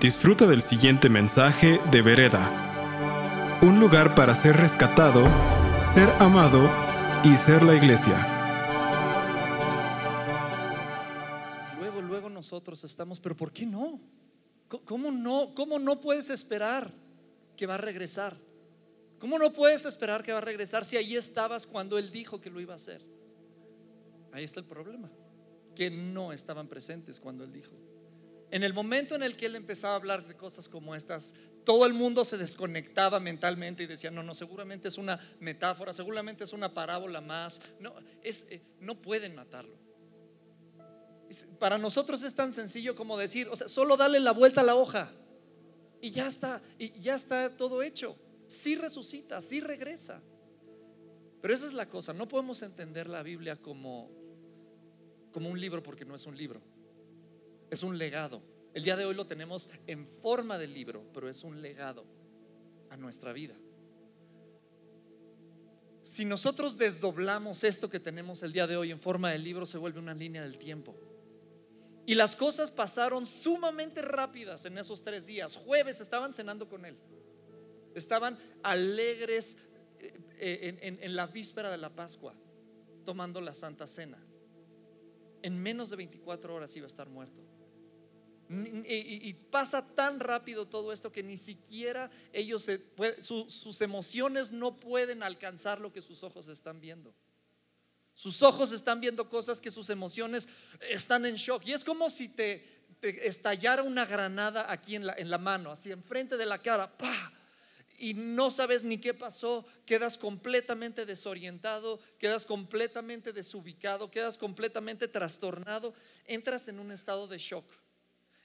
Disfruta del siguiente mensaje de Vereda. Un lugar para ser rescatado, ser amado y ser la iglesia. Luego, luego nosotros estamos, pero ¿por qué no? ¿Cómo no, cómo no puedes esperar que va a regresar? ¿Cómo no puedes esperar que va a regresar si ahí estabas cuando Él dijo que lo iba a hacer? Ahí está el problema, que no estaban presentes cuando Él dijo. En el momento en el que Él empezaba a hablar de cosas como estas, todo el mundo se desconectaba mentalmente y decía, no, no, seguramente es una metáfora, seguramente es una parábola más. No, es, eh, no pueden matarlo. Para nosotros es tan sencillo como decir, o sea, solo dale la vuelta a la hoja y ya está, y ya está todo hecho. Sí resucita, sí regresa. Pero esa es la cosa, no podemos entender la Biblia como, como un libro porque no es un libro, es un legado. El día de hoy lo tenemos en forma de libro, pero es un legado a nuestra vida. Si nosotros desdoblamos esto que tenemos el día de hoy en forma de libro, se vuelve una línea del tiempo. Y las cosas pasaron sumamente rápidas en esos tres días. Jueves estaban cenando con él. Estaban alegres eh, eh, en, la víspera de la Pascua, tomando la Santa Cena. En menos de 24 horas iba a estar muerto. Y, pasa tan rápido todo esto que ni siquiera ellos, sus emociones no pueden alcanzar lo que sus ojos están viendo. Sus ojos están viendo cosas que sus emociones están en shock. Y es como si te, estallara una granada aquí en la, en la mano, así enfrente de la cara. ¡pah! Y no sabes ni qué pasó, quedas completamente desorientado, quedas completamente desubicado, quedas completamente trastornado, entras en un estado de shock,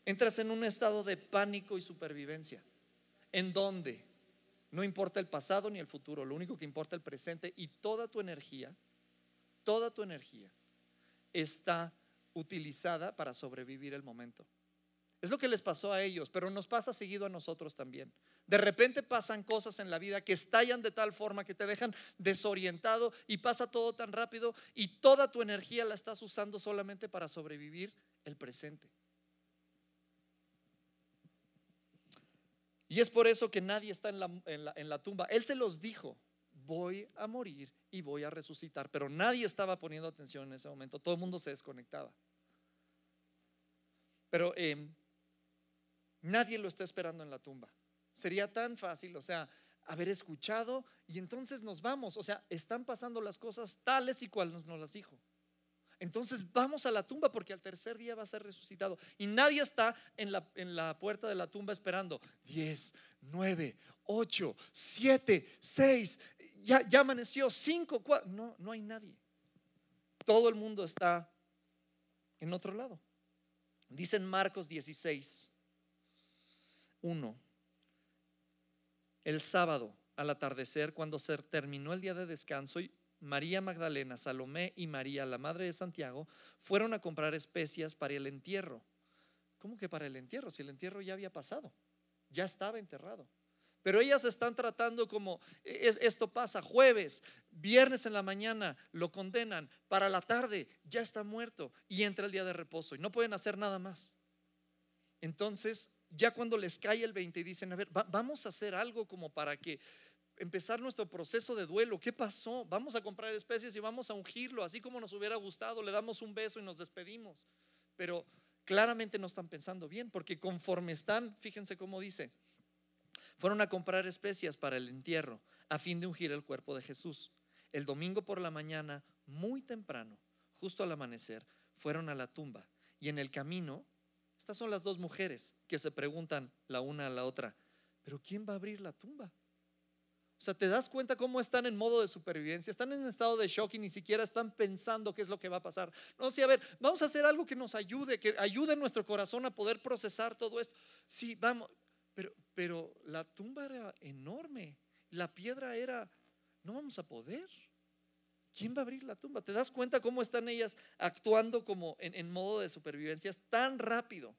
entras en un estado de pánico y supervivencia, en donde no importa el pasado ni el futuro, lo único que importa es el presente y toda tu energía toda tu energía está utilizada para sobrevivir el momento. Es lo que les pasó a ellos, pero nos pasa seguido a nosotros también. De repente pasan cosas en la vida que estallan de tal forma que te dejan desorientado y pasa todo tan rápido y toda tu energía la estás usando solamente para sobrevivir el presente. Y es por eso que nadie está en la, en la tumba. Él se los dijo, voy a morir y voy a resucitar. Pero nadie estaba poniendo atención en ese momento, todo el mundo se desconectaba. Pero em, nadie lo está esperando en la tumba. Sería tan fácil, o sea, haber escuchado y entonces nos vamos. O sea, están pasando las cosas tales y cuales nos las dijo. Entonces vamos a la tumba porque al tercer día va a ser resucitado. Y nadie está en la, en la puerta de la tumba esperando. Diez, nueve, ocho, siete, seis, ya, amaneció, cinco, cuatro. No, no hay nadie. Todo el mundo está en otro lado. Dicen Marcos 16, 1. El sábado al atardecer, cuando se terminó el día de descanso, María Magdalena, Salomé y María, la madre de Santiago, fueron a comprar especias para el entierro. ¿Cómo que para el entierro? Si el entierro ya había pasado, ya estaba enterrado. Pero ellas están tratando como esto pasa jueves, viernes en la mañana lo condenan, para la tarde ya está muerto y entra el día de reposo y no pueden hacer nada más. Entonces, ya cuando les cae el 20 y dicen, a ver, vamos a hacer algo como para que empezar nuestro proceso de duelo. ¿Qué pasó? Vamos a comprar especies y vamos a ungirlo, así como nos hubiera gustado, le damos un beso y nos despedimos. Pero claramente no están pensando bien, porque conforme están, fíjense cómo dice, fueron a comprar especias para el entierro a fin de ungir el cuerpo de Jesús. El domingo por la mañana, muy temprano, justo al amanecer, fueron a la tumba y en el camino, estas son las dos mujeres que se preguntan la una a la otra, pero ¿quién va a abrir la tumba? O sea, ¿te das cuenta cómo están en modo de supervivencia? Están en estado de shock y ni siquiera están pensando qué es lo que va a pasar. No, sí, a ver, vamos a hacer algo que nos ayude, que ayude nuestro corazón a poder procesar todo esto. Sí, vamos, pero, la tumba era enorme, la piedra era, no vamos a poder. ¿Quién va a abrir la tumba? ¿Te das cuenta cómo están ellas actuando como en, modo de supervivencia? tan rápido.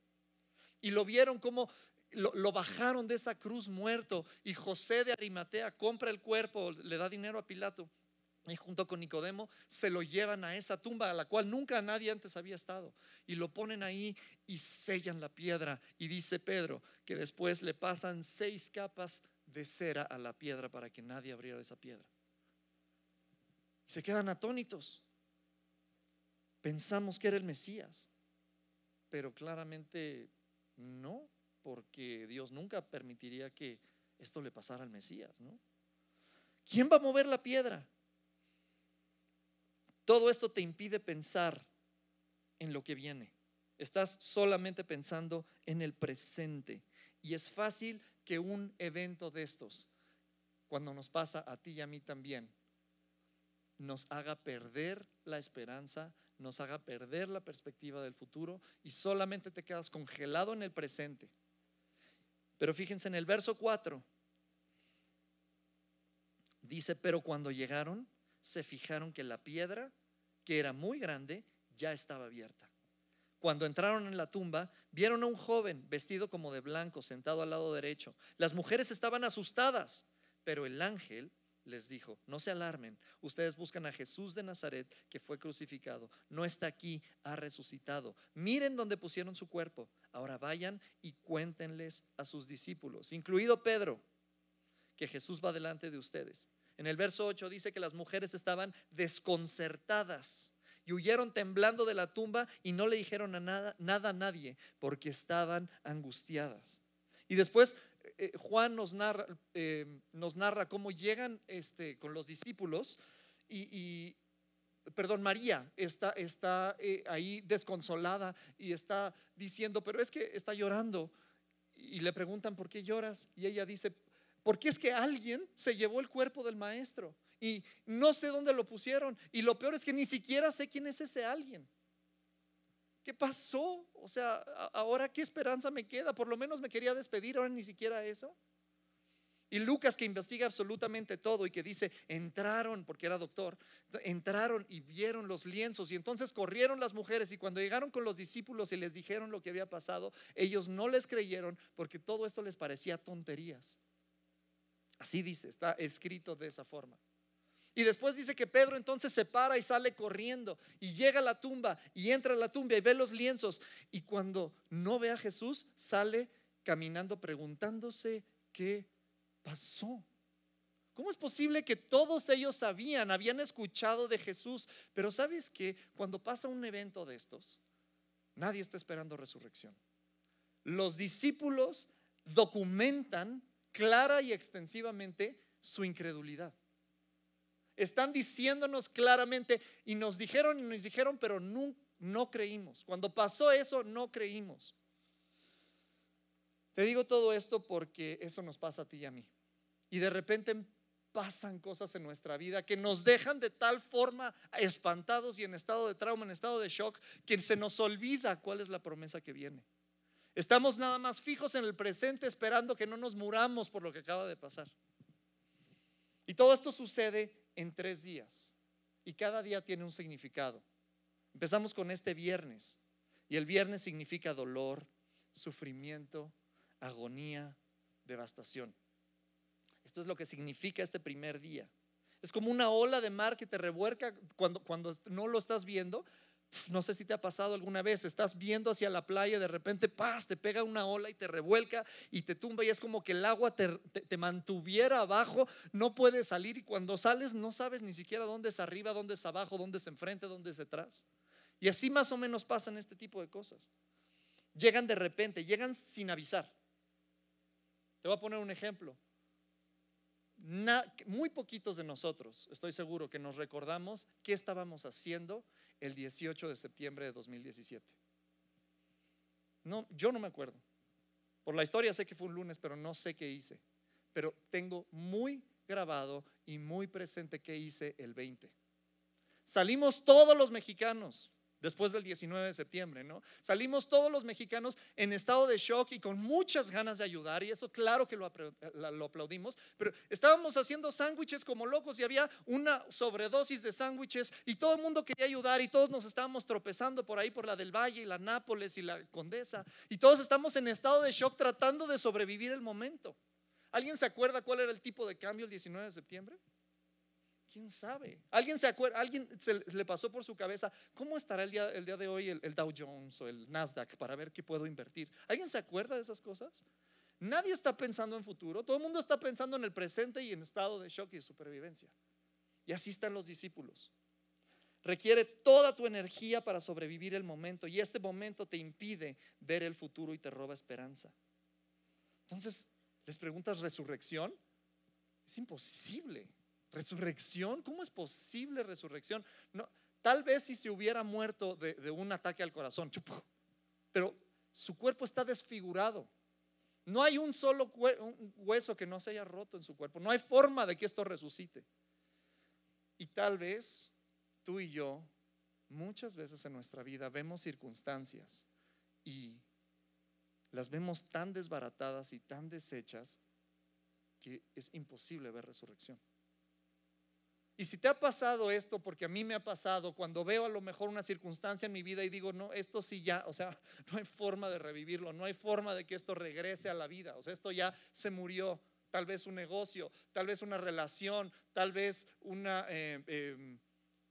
Y lo vieron como lo, lo, bajaron de esa cruz muerto y José de Arimatea compra el cuerpo, le da dinero a Pilato y junto con Nicodemo se lo llevan a esa tumba a la cual nunca nadie antes había estado y lo ponen ahí y sellan la piedra y dice Pedro que después le pasan seis capas de cera a la piedra para que nadie abriera esa piedra. Se quedan atónitos. Pensamos que era el Mesías, pero claramente no, porque Dios nunca permitiría que esto le pasara al Mesías, ¿no? ¿Quién va a mover la piedra? Todo esto te impide pensar en lo que viene. Estás solamente pensando en el presente. Y es fácil que un evento de estos, cuando nos pasa a ti y a mí también, nos haga perder la esperanza, nos haga perder la perspectiva del futuro y solamente te quedas congelado en el presente. Pero fíjense en el verso 4, dice, pero cuando llegaron, se fijaron que la piedra que era muy grande, ya estaba abierta. Cuando entraron en la tumba, vieron a un joven vestido como de blanco sentado al lado derecho. Las mujeres estaban asustadas, pero el ángel les dijo, no se alarmen, ustedes buscan a Jesús de Nazaret que fue crucificado, no está aquí, ha resucitado. Miren dónde pusieron su cuerpo. Ahora vayan y cuéntenles a sus discípulos, incluido Pedro, que Jesús va delante de ustedes. En el verso 8 dice que las mujeres estaban desconcertadas y huyeron temblando de la tumba y no le dijeron a nada, nada a nadie porque estaban angustiadas. Y después eh, Juan nos narra, eh, nos narra cómo llegan este, con los discípulos y, perdón, María está, está eh, ahí desconsolada y está diciendo, pero es que está llorando. Y le preguntan, ¿por qué lloras? Y ella dice, porque es que alguien se llevó el cuerpo del maestro y no sé dónde lo pusieron. Y lo peor es que ni siquiera sé quién es ese alguien. ¿Qué pasó? O sea, ahora qué esperanza me queda. Por lo menos me quería despedir, ahora ni siquiera eso. Y Lucas que investiga absolutamente todo y que dice, entraron, porque era doctor, entraron y vieron los lienzos y entonces corrieron las mujeres y cuando llegaron con los discípulos y les dijeron lo que había pasado, ellos no les creyeron porque todo esto les parecía tonterías. Así dice, está escrito de esa forma. Y después dice que Pedro entonces se para y sale corriendo y llega a la tumba y entra a la tumba y ve los lienzos. Y cuando no ve a Jesús, sale caminando preguntándose qué pasó. ¿Cómo es posible que todos ellos sabían, habían escuchado de Jesús? Pero sabes que cuando pasa un evento de estos, nadie está esperando resurrección. Los discípulos documentan clara y extensivamente su incredulidad. Están diciéndonos claramente y nos dijeron y nos dijeron, pero no, creímos. Cuando pasó eso, no creímos. Te digo todo esto porque eso nos pasa a ti y a mí. Y de repente pasan cosas en nuestra vida que nos dejan de tal forma espantados y en estado de trauma, en estado de shock, que se nos olvida cuál es la promesa que viene. Estamos nada más fijos en el presente esperando que no nos muramos por lo que acaba de pasar. Y todo esto sucede en tres días. Y cada día tiene un significado. Empezamos con este viernes. Y el viernes significa dolor, sufrimiento, agonía, devastación. Esto es lo que significa este primer día. Es como una ola de mar que te revuelca cuando, cuando no lo estás viendo, no sé si te ha pasado alguna vez, estás viendo hacia la playa, de repente, paz, te pega una ola y te revuelca y te tumba y es como que el agua te, mantuviera abajo, no puedes salir y cuando sales no sabes ni siquiera dónde es arriba, dónde es abajo, dónde es enfrente, dónde es detrás. Y así más o menos pasan este tipo de cosas. Llegan de repente, llegan sin avisar. Te voy a poner un ejemplo. muy poquitos de nosotros, estoy seguro que nos recordamos qué estábamos haciendo el 18 de septiembre de 2017. No, yo no me acuerdo. Por la historia sé que fue un lunes, pero no sé qué hice. Pero tengo muy grabado y muy presente qué hice el 20. Salimos todos los mexicanos después del 19 de septiembre, ¿no? Salimos todos los mexicanos en estado de shock y con muchas ganas de ayudar, y eso claro que lo, aplaudimos, pero estábamos haciendo sándwiches como locos y había una sobredosis de sándwiches y todo el mundo quería ayudar y todos nos estábamos tropezando por ahí, por la del Valle y la Nápoles y la Condesa, y todos estamos en estado de shock tratando de sobrevivir el momento. ¿Alguien se acuerda cuál era el tipo de cambio el 19 de septiembre? ¿Quién sabe? ¿Alguien se acuerda? ¿Alguien se le pasó por su cabeza cómo estará el día, el día de hoy el, Dow Jones o el Nasdaq para ver qué puedo invertir? ¿Alguien se acuerda de esas cosas? Nadie está pensando en futuro, todo el mundo está pensando en el presente y en estado de shock y de supervivencia. Y así están los discípulos. Requiere toda tu energía para sobrevivir el momento y este momento te impide ver el futuro y te roba esperanza. Entonces, ¿les preguntas resurrección? Es imposible. ¿Resurrección? ¿Cómo es posible resurrección? No, tal vez si se hubiera muerto de, un ataque al corazón, pero su cuerpo está desfigurado. No hay un solo hueso que no se haya roto en su cuerpo. No hay forma de que esto resucite. Y tal vez tú y yo, muchas veces en nuestra vida, vemos circunstancias y las vemos tan desbaratadas y tan deshechas que es imposible ver resurrección. Y si te ha pasado esto, porque a mí me ha pasado, cuando veo a lo mejor una circunstancia en mi vida y digo, no, esto sí ya, o sea, no hay forma de revivirlo, no hay forma de que esto regrese a la vida, o sea, esto ya se murió, tal vez un negocio, tal vez una relación, tal vez una, eh, em,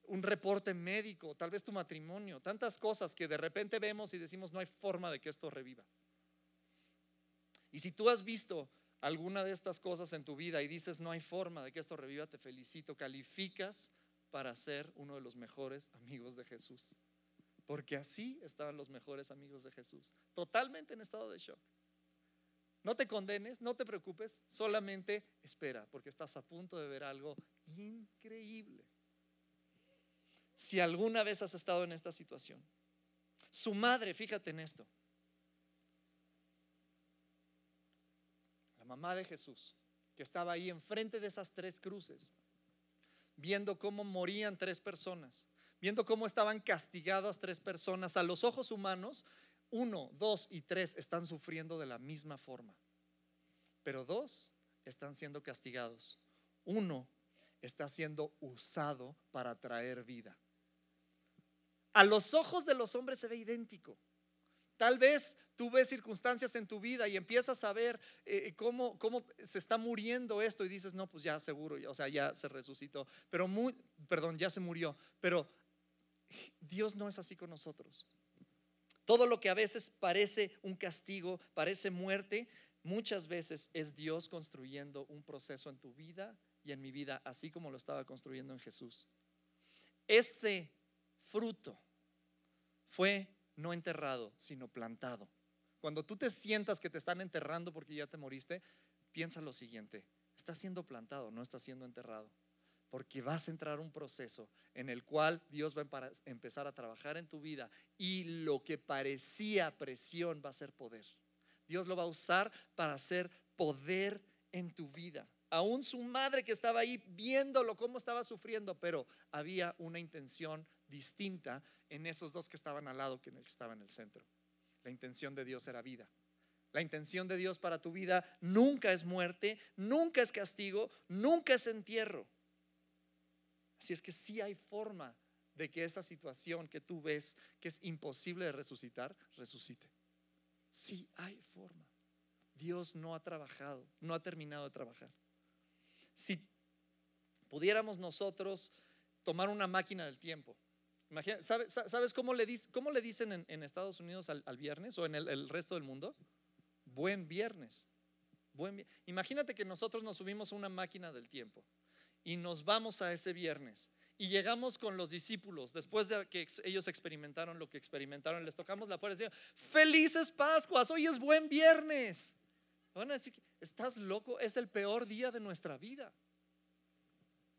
un reporte médico, tal vez tu matrimonio, tantas cosas que de repente vemos y decimos, no hay forma de que esto reviva. Y si tú has visto alguna de estas cosas en tu vida y dices no hay forma de que esto reviva, te felicito, calificas para ser uno de los mejores amigos de Jesús. Porque así estaban los mejores amigos de Jesús, totalmente en estado de shock. No te condenes, no te preocupes, solamente espera, porque estás a punto de ver algo increíble. Si alguna vez has estado en esta situación, su madre, fíjate en esto, mamá de Jesús, que estaba ahí enfrente de esas tres cruces, viendo cómo morían tres personas, viendo cómo estaban castigadas tres personas, a los ojos humanos, uno, dos y tres están sufriendo de la misma forma, pero dos están siendo castigados. Uno está siendo usado para traer vida. A los ojos de los hombres se ve idéntico. Tal vez tú ves circunstancias en tu vida y empiezas a ver eh, cómo, cómo, se está muriendo esto y dices, no, pues ya seguro, o sea, ya se resucitó, pero muy, perdón, ya se murió, pero Dios no es así con nosotros. Todo lo que a veces parece un castigo, parece muerte, muchas veces es Dios construyendo un proceso en tu vida y en mi vida, así como lo estaba construyendo en Jesús. Ese fruto fue no enterrado, sino plantado. Cuando tú te sientas que te están enterrando porque ya te moriste, piensa lo siguiente, está siendo plantado, no está siendo enterrado. Porque vas a entrar un proceso en el cual Dios va a empezar a trabajar en tu vida y lo que parecía presión va a ser poder. Dios lo va a usar para hacer poder en tu vida. Aún su madre que estaba ahí viéndolo cómo estaba sufriendo, pero había una intención distinta en esos dos que estaban al lado que en el que estaba en el centro. La intención de Dios era vida. La intención de Dios para tu vida nunca es muerte, nunca es castigo, nunca es entierro. Así es que sí hay forma de que esa situación que tú ves que es imposible de resucitar, resucite. Sí hay forma. Dios no ha trabajado, no ha terminado de trabajar. Si pudiéramos nosotros tomar una máquina del tiempo ¿sabes, cómo, le dicen en, Estados Unidos al, viernes o en el, resto del mundo? Buen viernes. Imagínate que nosotros nos subimos a una máquina del tiempo y nos vamos a ese viernes y llegamos con los discípulos después de que ellos experimentaron lo que experimentaron, les tocamos la puerta y decían, felices Pascuas, hoy es buen viernes. Van a decir, estás loco, es el peor día de nuestra vida.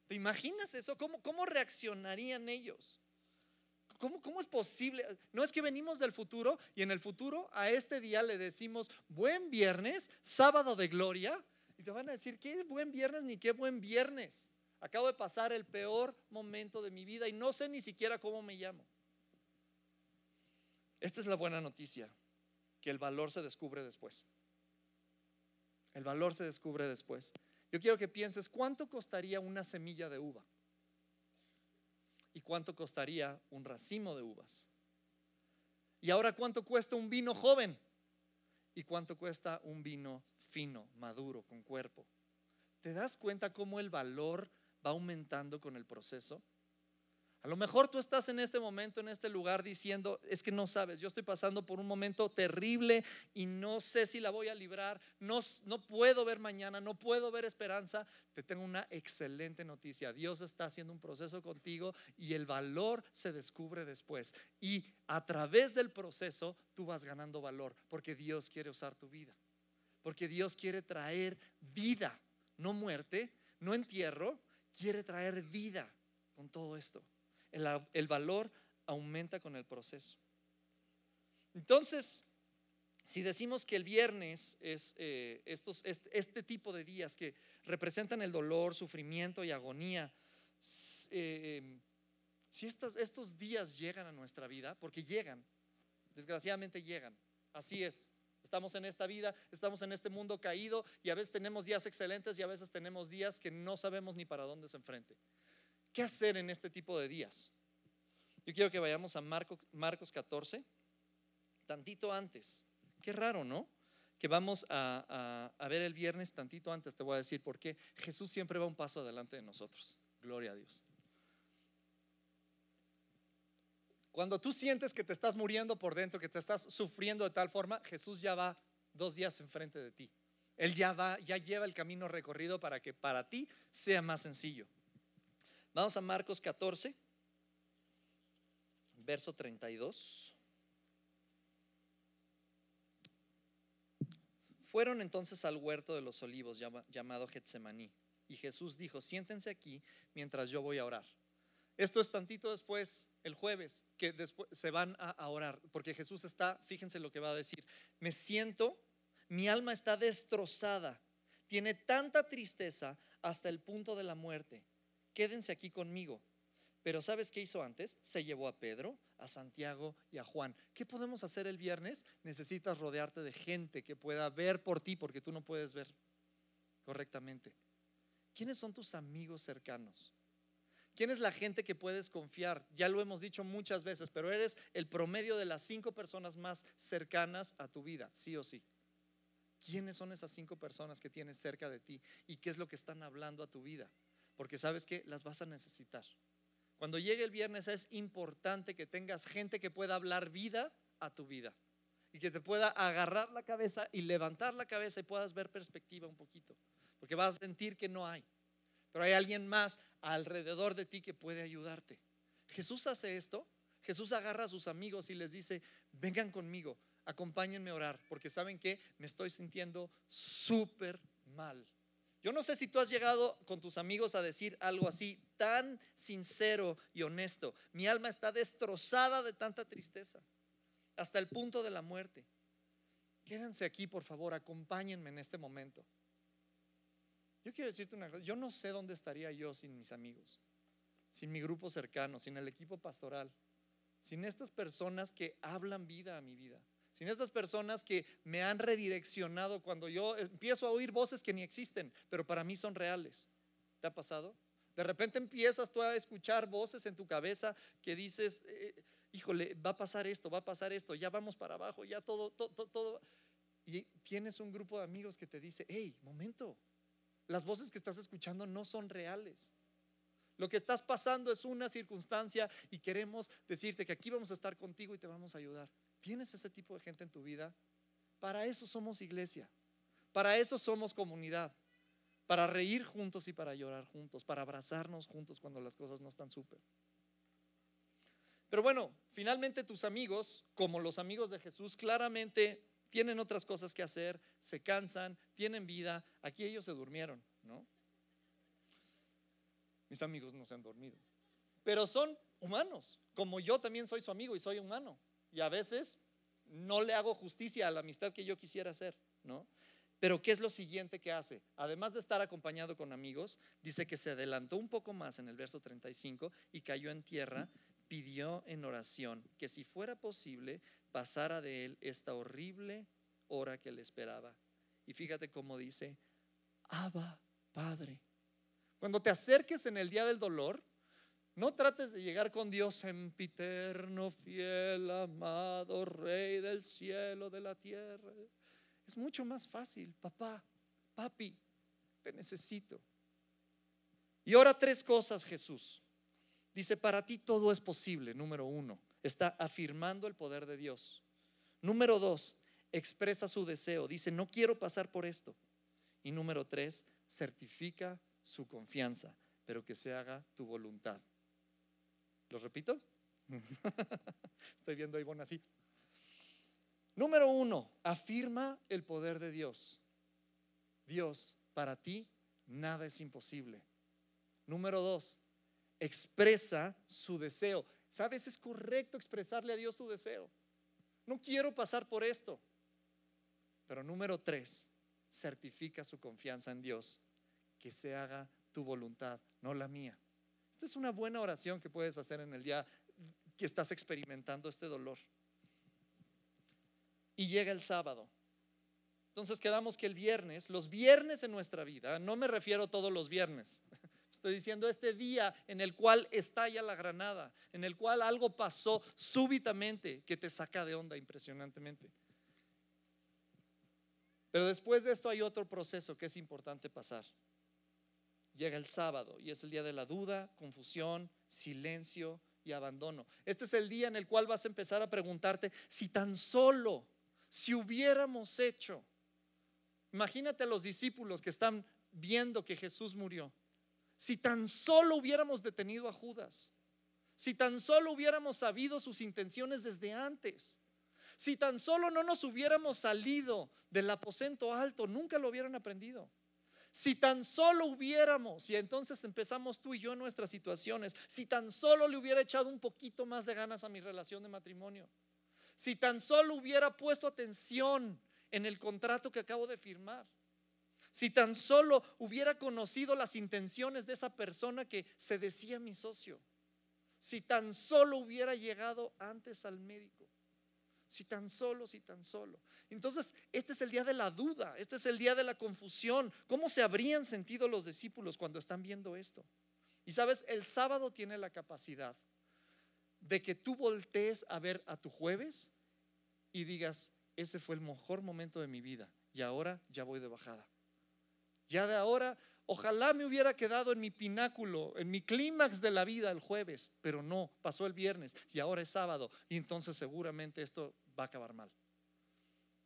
¿Te imaginas eso? ¿Cómo, cómo reaccionarían ellos? ¿Cómo, es posible? No es que venimos del futuro y en el futuro a este día le decimos buen viernes, sábado de gloria, y te van a decir, ¿qué buen viernes ni qué buen viernes? Acabo de pasar el peor momento de mi vida y no sé ni siquiera cómo me llamo. Esta es la buena noticia, que el valor se descubre después. El valor se descubre después. Yo quiero que pienses, ¿cuánto costaría una semilla de uva? ¿Y cuánto costaría un racimo de uvas? ¿Y ahora cuánto cuesta un vino joven? ¿Y cuánto cuesta un vino fino, maduro, con cuerpo? ¿Te das cuenta cómo el valor va aumentando con el proceso. A lo mejor tú estás en este momento, en este lugar, diciendo, es que no sabes, yo estoy pasando por un momento terrible y no sé si la voy a librar, no, no puedo ver mañana, no puedo ver esperanza. Te tengo una excelente noticia. Dios está haciendo un proceso contigo y el valor se descubre después. Y a través del proceso tú vas ganando valor porque Dios quiere usar tu vida. Porque Dios quiere traer vida, no muerte, no entierro, quiere traer vida con todo esto el, valor aumenta con el proceso. Entonces, si decimos que el viernes es eh, este, tipo de días que representan el dolor, sufrimiento y agonía, eh, si estos, estos días llegan a nuestra vida, porque llegan, desgraciadamente llegan, así es. Estamos en esta vida, estamos en este mundo caído y a veces tenemos días excelentes y a veces tenemos días que no sabemos ni para dónde se enfrente. ¿Qué hacer en este tipo de días? Yo quiero que vayamos a Marcos 14, tantito antes. Qué raro, ¿no? Que vamos a, a ver el viernes tantito antes, te voy a decir por qué. Jesús siempre va un paso adelante de nosotros. Gloria a Dios. Cuando tú sientes que te estás muriendo por dentro, que te estás sufriendo de tal forma, Jesús ya va dos días enfrente de ti. Él ya va, ya lleva el camino recorrido para que para ti sea más sencillo. Vamos a Marcos 14, verso 32. Fueron entonces al huerto de los olivos llamado Getsemaní. Y Jesús dijo, siéntense aquí mientras yo voy a orar. Esto es tantito después, el jueves, que después se van a orar, porque Jesús está, fíjense lo que va a decir, me siento, mi alma está destrozada, tiene tanta tristeza hasta el punto de la muerte quédense aquí conmigo. Pero ¿sabes qué hizo antes? Se llevó a Pedro, a Santiago y a Juan. ¿Qué podemos hacer el viernes? Necesitas rodearte de gente que pueda ver por ti porque tú no puedes ver correctamente. ¿Quiénes son tus amigos cercanos? ¿Quién es la gente que puedes confiar? Ya lo hemos dicho muchas veces, pero eres el promedio de las cinco personas más cercanas a tu vida, sí o sí. ¿Quiénes son esas cinco personas que tienes cerca de ti y qué es lo que están hablando a tu vida? Porque sabes que las vas a necesitar. Cuando llegue el viernes es importante que tengas gente que pueda hablar vida a tu vida y que te pueda agarrar la cabeza y levantar la cabeza y puedas ver perspectiva un poquito, porque vas a sentir que no hay, pero hay alguien más alrededor de ti que puede ayudarte. Jesús hace esto, Jesús agarra a sus amigos y les dice, vengan conmigo, acompáñenme a orar, porque saben que me estoy sintiendo súper mal. Yo no sé si tú has llegado con tus amigos a decir algo así tan sincero y honesto. Mi alma está destrozada de tanta tristeza, hasta el punto de la muerte. Quédense aquí, por favor, acompáñenme en este momento. Yo quiero decirte una cosa, yo no sé dónde estaría yo sin mis amigos, sin mi grupo cercano, sin el equipo pastoral, sin estas personas que hablan vida a mi vida sin estas personas que me han redireccionado cuando yo empiezo a oír voces que ni existen, pero para mí son reales. ¿Te ha pasado? De repente empiezas tú a escuchar voces en tu cabeza que dices, eh, híjole, va a pasar esto, va a pasar esto, ya vamos para abajo, ya todo, todo, todo. Y tienes un grupo de amigos que te dice, hey, momento, las voces que estás escuchando no son reales. Lo que estás pasando es una circunstancia y queremos decirte que aquí vamos a estar contigo y te vamos a ayudar. ¿Tienes ese tipo de gente en tu vida? Para eso somos iglesia. Para eso somos comunidad. Para reír juntos y para llorar juntos. Para abrazarnos juntos cuando las cosas no están súper. Pero bueno, finalmente tus amigos, como los amigos de Jesús, claramente tienen otras cosas que hacer, se cansan, tienen vida. Aquí ellos se durmieron, ¿no? Mis amigos no se han dormido. Pero son humanos, como yo también soy su amigo y soy humano. Y a veces no le hago justicia a la amistad que yo quisiera hacer, ¿no? Pero ¿qué es lo siguiente que hace? Además de estar acompañado con amigos, dice que se adelantó un poco más en el verso 35 y cayó en tierra, pidió en oración que si fuera posible pasara de él esta horrible hora que le esperaba. Y fíjate cómo dice, Abba, Padre. Cuando te acerques en el día del dolor, no trates de llegar con Dios sempiterno, fiel, amado, Rey del cielo, de la tierra. Es mucho más fácil, papá, papi, te necesito. Y ahora tres cosas Jesús. Dice, para ti todo es posible, número uno. Está afirmando el poder de Dios. Número dos, expresa su deseo. Dice, no quiero pasar por esto. Y número tres, certifica su confianza, pero que se haga tu voluntad. ¿Lo repito? Estoy viendo a Ivonne así. Número uno, afirma el poder de Dios. Dios, para ti nada es imposible. Número dos, expresa su deseo. ¿Sabes? Es correcto expresarle a Dios tu deseo. No quiero pasar por esto. Pero número tres, certifica su confianza en Dios. Que se haga tu voluntad, no la mía. Esta es una buena oración que puedes hacer en el día que estás experimentando este dolor. Y llega el sábado. Entonces quedamos que el viernes, los viernes en nuestra vida, no me refiero todos los viernes, estoy diciendo este día en el cual estalla la granada, en el cual algo pasó súbitamente que te saca de onda impresionantemente. Pero después de esto hay otro proceso que es importante pasar. Llega el sábado y es el día de la duda, confusión, silencio y abandono. Este es el día en el cual vas a empezar a preguntarte si tan solo, si hubiéramos hecho, imagínate a los discípulos que están viendo que Jesús murió, si tan solo hubiéramos detenido a Judas, si tan solo hubiéramos sabido sus intenciones desde antes, si tan solo no nos hubiéramos salido del aposento alto, nunca lo hubieran aprendido. Si tan solo hubiéramos, y entonces empezamos tú y yo en nuestras situaciones, si tan solo le hubiera echado un poquito más de ganas a mi relación de matrimonio, si tan solo hubiera puesto atención en el contrato que acabo de firmar, si tan solo hubiera conocido las intenciones de esa persona que se decía mi socio, si tan solo hubiera llegado antes al médico, si tan solo, si tan solo. Entonces, este es el día de la duda, este es el día de la confusión. ¿Cómo se habrían sentido los discípulos cuando están viendo esto? Y sabes, el sábado tiene la capacidad de que tú voltees a ver a tu jueves y digas, ese fue el mejor momento de mi vida y ahora ya voy de bajada. Ya de ahora Ojalá me hubiera quedado en mi pináculo, en mi clímax de la vida el jueves, pero no, pasó el viernes y ahora es sábado y entonces seguramente esto va a acabar mal.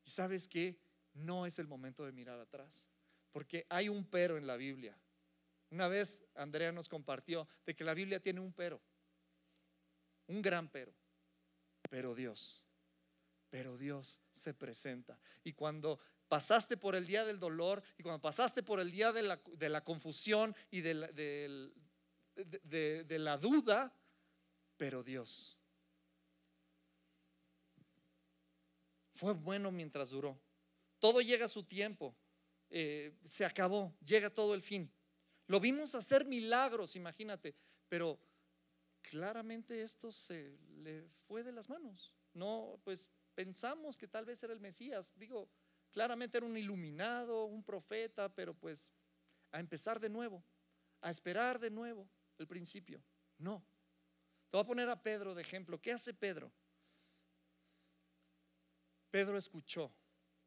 ¿Y sabes qué? No es el momento de mirar atrás, porque hay un pero en la Biblia. Una vez Andrea nos compartió de que la Biblia tiene un pero, un gran pero, pero Dios, pero Dios se presenta. Y cuando pasaste por el día del dolor y cuando pasaste por el día de la, confusión y de la, de la duda, pero Dios fue bueno mientras duró. Todo llega a su tiempo. Eh, se acabó, llega todo el fin. Lo vimos hacer milagros, imagínate, pero claramente esto se le fue de las manos. No, pues pensamos que tal vez era el Mesías. Digo, Claramente era un iluminado, un profeta, pero pues a empezar de nuevo, a esperar de nuevo el principio. No. Te voy a poner a Pedro de ejemplo. ¿Qué hace Pedro? Pedro escuchó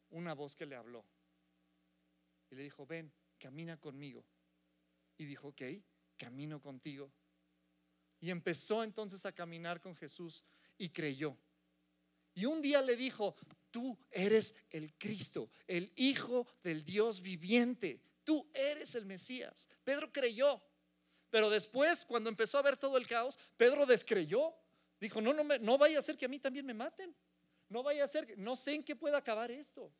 una voz que le habló y le dijo, ven, camina conmigo. Y dijo, ok, camino contigo. Y empezó entonces a caminar con Jesús y creyó. Y un día le dijo, tú eres el Cristo, el Hijo del Dios viviente. Tú eres el Mesías. Pedro creyó. Pero después, cuando empezó a ver todo el caos, Pedro descreyó. Dijo, no, no, no vaya a ser que a mí también me maten. No vaya a ser, no sé en qué pueda acabar esto.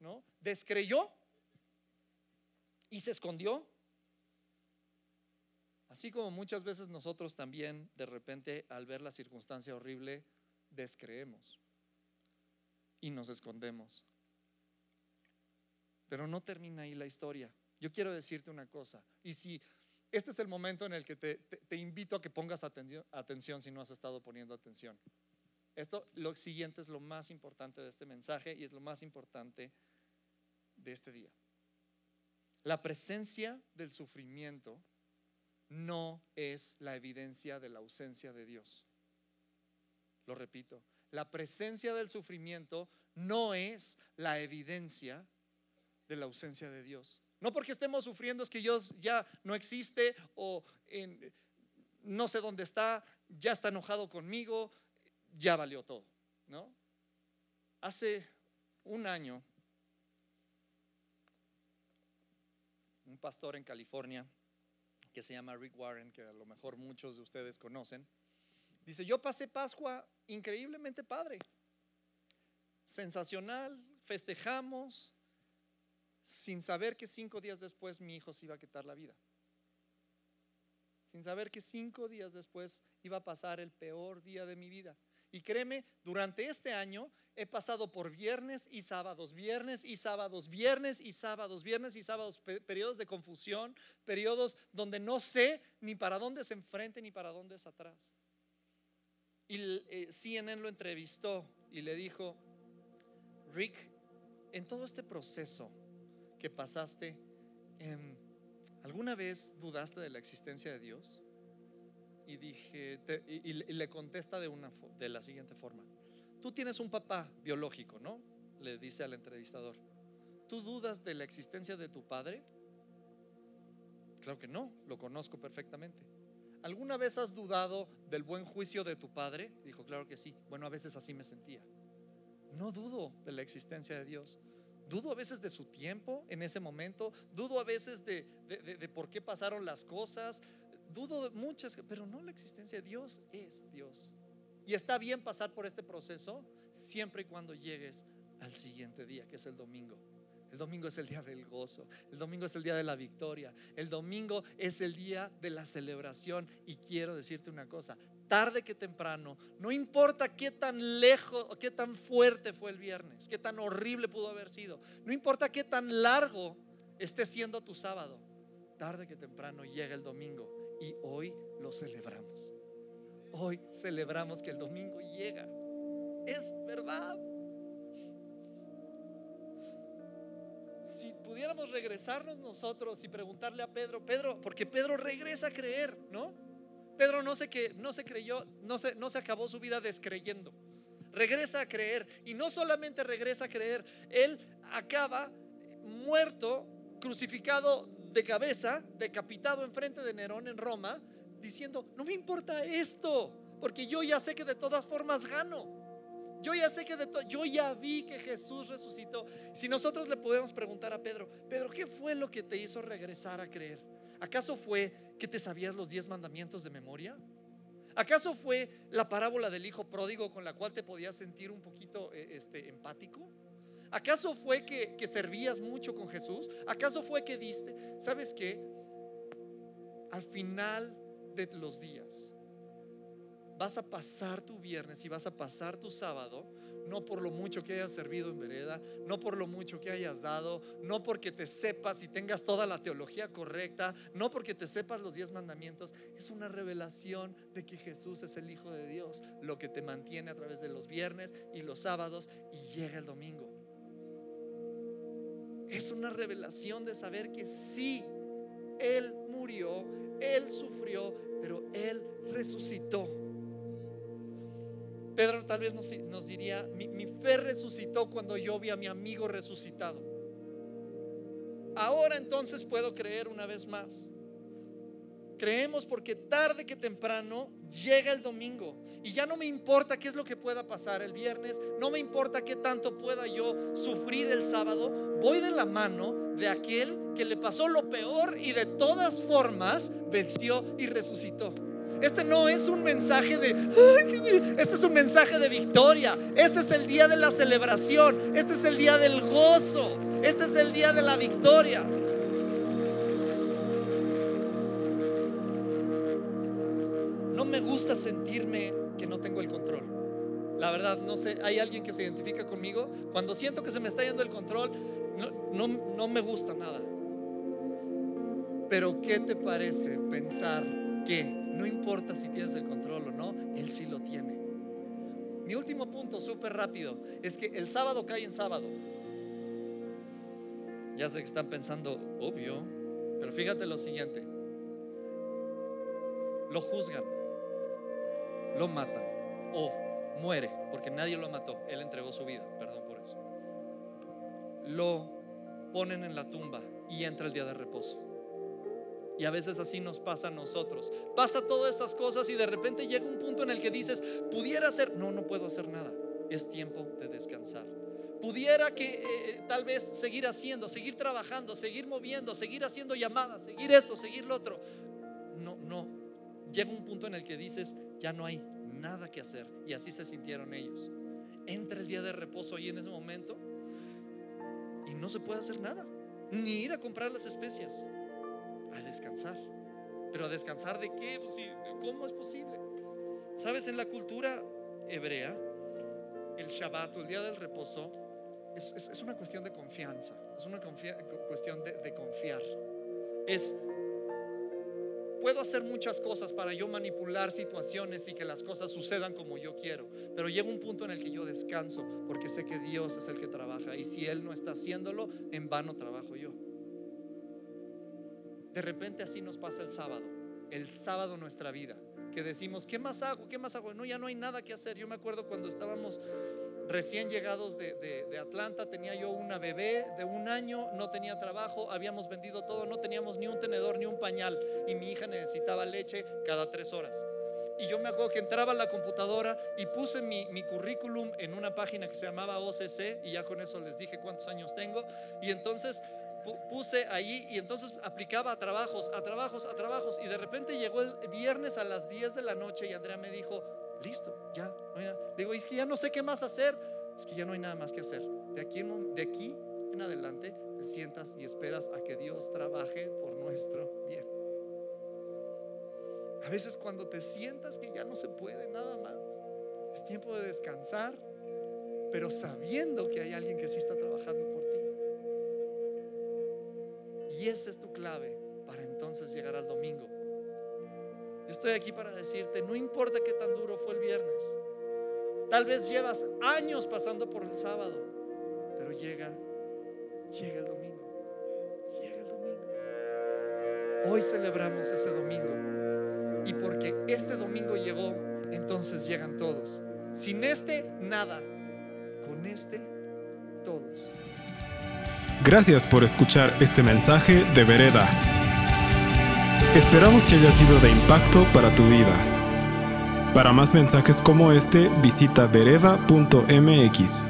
¿No? Descreyó y se escondió. Así como muchas veces nosotros también, de repente, al ver la circunstancia horrible, descreemos y nos escondemos. Pero no termina ahí la historia. Yo quiero decirte una cosa, y si este es el momento en el que te, invito a que pongas atención, atención si no has estado poniendo atención. Esto, lo siguiente es lo más importante de este mensaje y es lo más importante de este día. La presencia del sufrimiento no es la evidencia de la ausencia de Dios. Lo repito, la presencia del sufrimiento no es la evidencia de la ausencia de Dios. No porque estemos sufriendo es que Dios ya no existe o no sé dónde está, ya está enojado conmigo, ya valió todo, ¿no? Hace un año, un pastor en California que se llama Rick Warren, que a lo mejor muchos de ustedes conocen, dice, yo pasé Pascua increíblemente padre, sensacional, festejamos, sin saber que cinco días después mi hijo se iba a quitar la vida. Sin saber que cinco días después iba a pasar el peor día de mi vida. Y créeme, durante este año he pasado por viernes y sábados, viernes y sábados, viernes y sábados, viernes y sábados, pe- periodos de confusión, periodos donde no sé ni para dónde es enfrente ni para dónde es atrás. Y eh, CNN lo entrevistó y le dijo, Rick, en todo este proceso que pasaste, em, ¿alguna vez dudaste de la existencia de Dios? Y dije, y, le- contesta de, una, de la siguiente forma. Tú tienes un papá biológico, ¿no? Le dice al entrevistador. ¿Tú dudas de la existencia de tu padre? Claro que no, lo conozco perfectamente. ¿Alguna vez has dudado del buen juicio de tu padre? Dijo, claro que sí. Bueno, a veces así me sentía. No dudo de la existencia de Dios. Dudo a veces de su tiempo en ese momento. Dudo a veces de, de- de- de por qué pasaron las cosas. Dudo de muchas, pero no la existencia. Dios es Dios. Y está bien pasar por este proceso siempre y cuando llegues al siguiente día, que es el domingo. El domingo es el día del gozo. El domingo es el día de la victoria. El domingo es el día de la celebración. Y quiero decirte una cosa, tarde que temprano, no importa qué tan lejos o qué tan fuerte fue el viernes, qué tan horrible pudo haber sido, no importa qué tan largo esté siendo tu sábado, tarde que temprano llega el domingo y hoy lo celebramos. Hoy celebramos que el domingo llega. Es verdad. Si pudiéramos regresarnos nosotros y preguntarle a Pedro, Pedro, porque Pedro regresa a creer, ¿no? Pedro no se, que, no se creyó, no se, no se acabó su vida descreyendo. Regresa a creer. Y no solamente regresa a creer, él acaba muerto, crucificado de cabeza, decapitado enfrente de Nerón en Roma, diciendo, no me importa esto, porque yo ya sé que de todas formas gano. Yo ya sé que de to- yo ya vi que Jesús resucitó. Si nosotros le podemos preguntar a Pedro, Pedro, ¿qué fue lo que te hizo regresar a creer? ¿Acaso fue que te sabías los diez mandamientos de memoria? ¿Acaso fue la parábola del hijo pródigo con la cual te podías sentir un poquito eh, este, empático? ¿Acaso fue que, que servías mucho con Jesús? ¿Acaso fue que diste? ¿Sabes qué? Al final de los días, vas a pasar tu viernes y vas a pasar tu sábado, no por lo mucho que hayas servido en vereda, no por lo mucho que hayas dado, no porque te sepas y tengas toda la teología correcta, no porque te sepas los diez mandamientos, es una revelación de que Jesús es el Hijo de Dios, lo que te mantiene a través de los viernes y los sábados y llega el domingo. Es una revelación de saber que sí, Él murió, Él sufrió, pero Él resucitó. Pedro tal vez nos, diría, mi, mi fe resucitó cuando yo vi a mi amigo resucitado. Ahora entonces puedo creer una vez más. Creemos porque tarde que temprano llega el domingo y ya no me importa qué es lo que pueda pasar el viernes, no me importa qué tanto pueda yo sufrir el sábado, voy de la mano de aquel que le pasó lo peor y de todas formas venció y resucitó. Este no es un mensaje de, "Ay, qué- este es un mensaje de victoria. Este es el día de la celebración. Este es el día del gozo. Este es el día de la victoria. No me gusta sentirme que no tengo el control. La verdad, no sé, ¿hay alguien que se identifica conmigo? Cuando siento que se me está yendo el control, no, no, no me gusta nada. Pero ¿qué te parece pensar que no importa si tienes el control o no, Él sí lo tiene? Mi último punto, súper rápido, es que el sábado cae en sábado. Ya sé que están pensando, obvio, pero fíjate lo siguiente. Lo juzgan, lo matan o muere, porque nadie lo mató, Él entregó su vida, perdón por eso. Lo ponen en la tumba y entra el día de reposo. Y a veces así nos pasa a nosotros. Pasa todas estas cosas y de repente llega un punto en el que dices, pudiera hacer, no, no puedo hacer nada. Es tiempo de descansar. Pudiera que eh, eh, tal vez seguir haciendo, seguir trabajando, seguir moviendo, seguir haciendo llamadas, seguir esto, seguir lo otro. No, no. Llega un punto en el que dices, ya no hay nada que hacer. Y así se sintieron ellos. Entra el día de reposo ahí en ese momento y no se puede hacer nada. Ni ir a comprar las especias. A descansar. Pero a descansar de qué? Pues ¿Cómo es posible? Sabes, en la cultura hebrea, el Shabbat, el día del reposo, es, una cuestión de confianza. Es una cuestión de, de confiar. Es Puedo hacer muchas cosas para yo manipular situaciones y que las cosas sucedan como yo quiero, pero llega un punto en el que yo descanso porque sé que Dios es el que trabaja y si Él no está haciéndolo, en vano trabajo yo. De repente así nos pasa el sábado, el sábado nuestra vida, que decimos, ¿qué más hago? ¿Qué más hago? No, ya no hay nada que hacer. Yo me acuerdo cuando estábamos recién llegados de, Atlanta, tenía yo una bebé de un año, no tenía trabajo, habíamos vendido todo, no teníamos ni un tenedor ni un pañal y mi hija necesitaba leche cada tres horas. Y yo me acuerdo que entraba a la computadora y puse mi, mi, currículum en una página que se llamaba OCC y ya con eso les dije cuántos años tengo. Y entonces puse ahí y entonces aplicaba a trabajos, a trabajos, a trabajos. Y de repente llegó el viernes a las 10 de la noche y Andrea me dijo, listo, ya. Digo, es que ya no sé qué más hacer. Es que ya no hay nada más que hacer. De aquí, en, de aquí en adelante te sientas y esperas a que Dios trabaje por nuestro bien. A veces cuando te sientas que ya no se puede nada más, es tiempo de descansar, pero sabiendo que hay alguien que sí está trabajando por. Y esa es tu clave para entonces llegar al domingo estoy aquí para decirte, no importa qué tan duro fue el viernes. Tal vez llevas años pasando por el sábado, pero llega, llega el domingo. Llega el domingo. Hoy celebramos ese domingo. Y porque este domingo llegó, entonces llegan todos. Sin este, nada. Con este, todos. Gracias por escuchar este mensaje de Vereda. Esperamos que haya sido de impacto para tu vida. Para más mensajes como este, visita vereda.mx.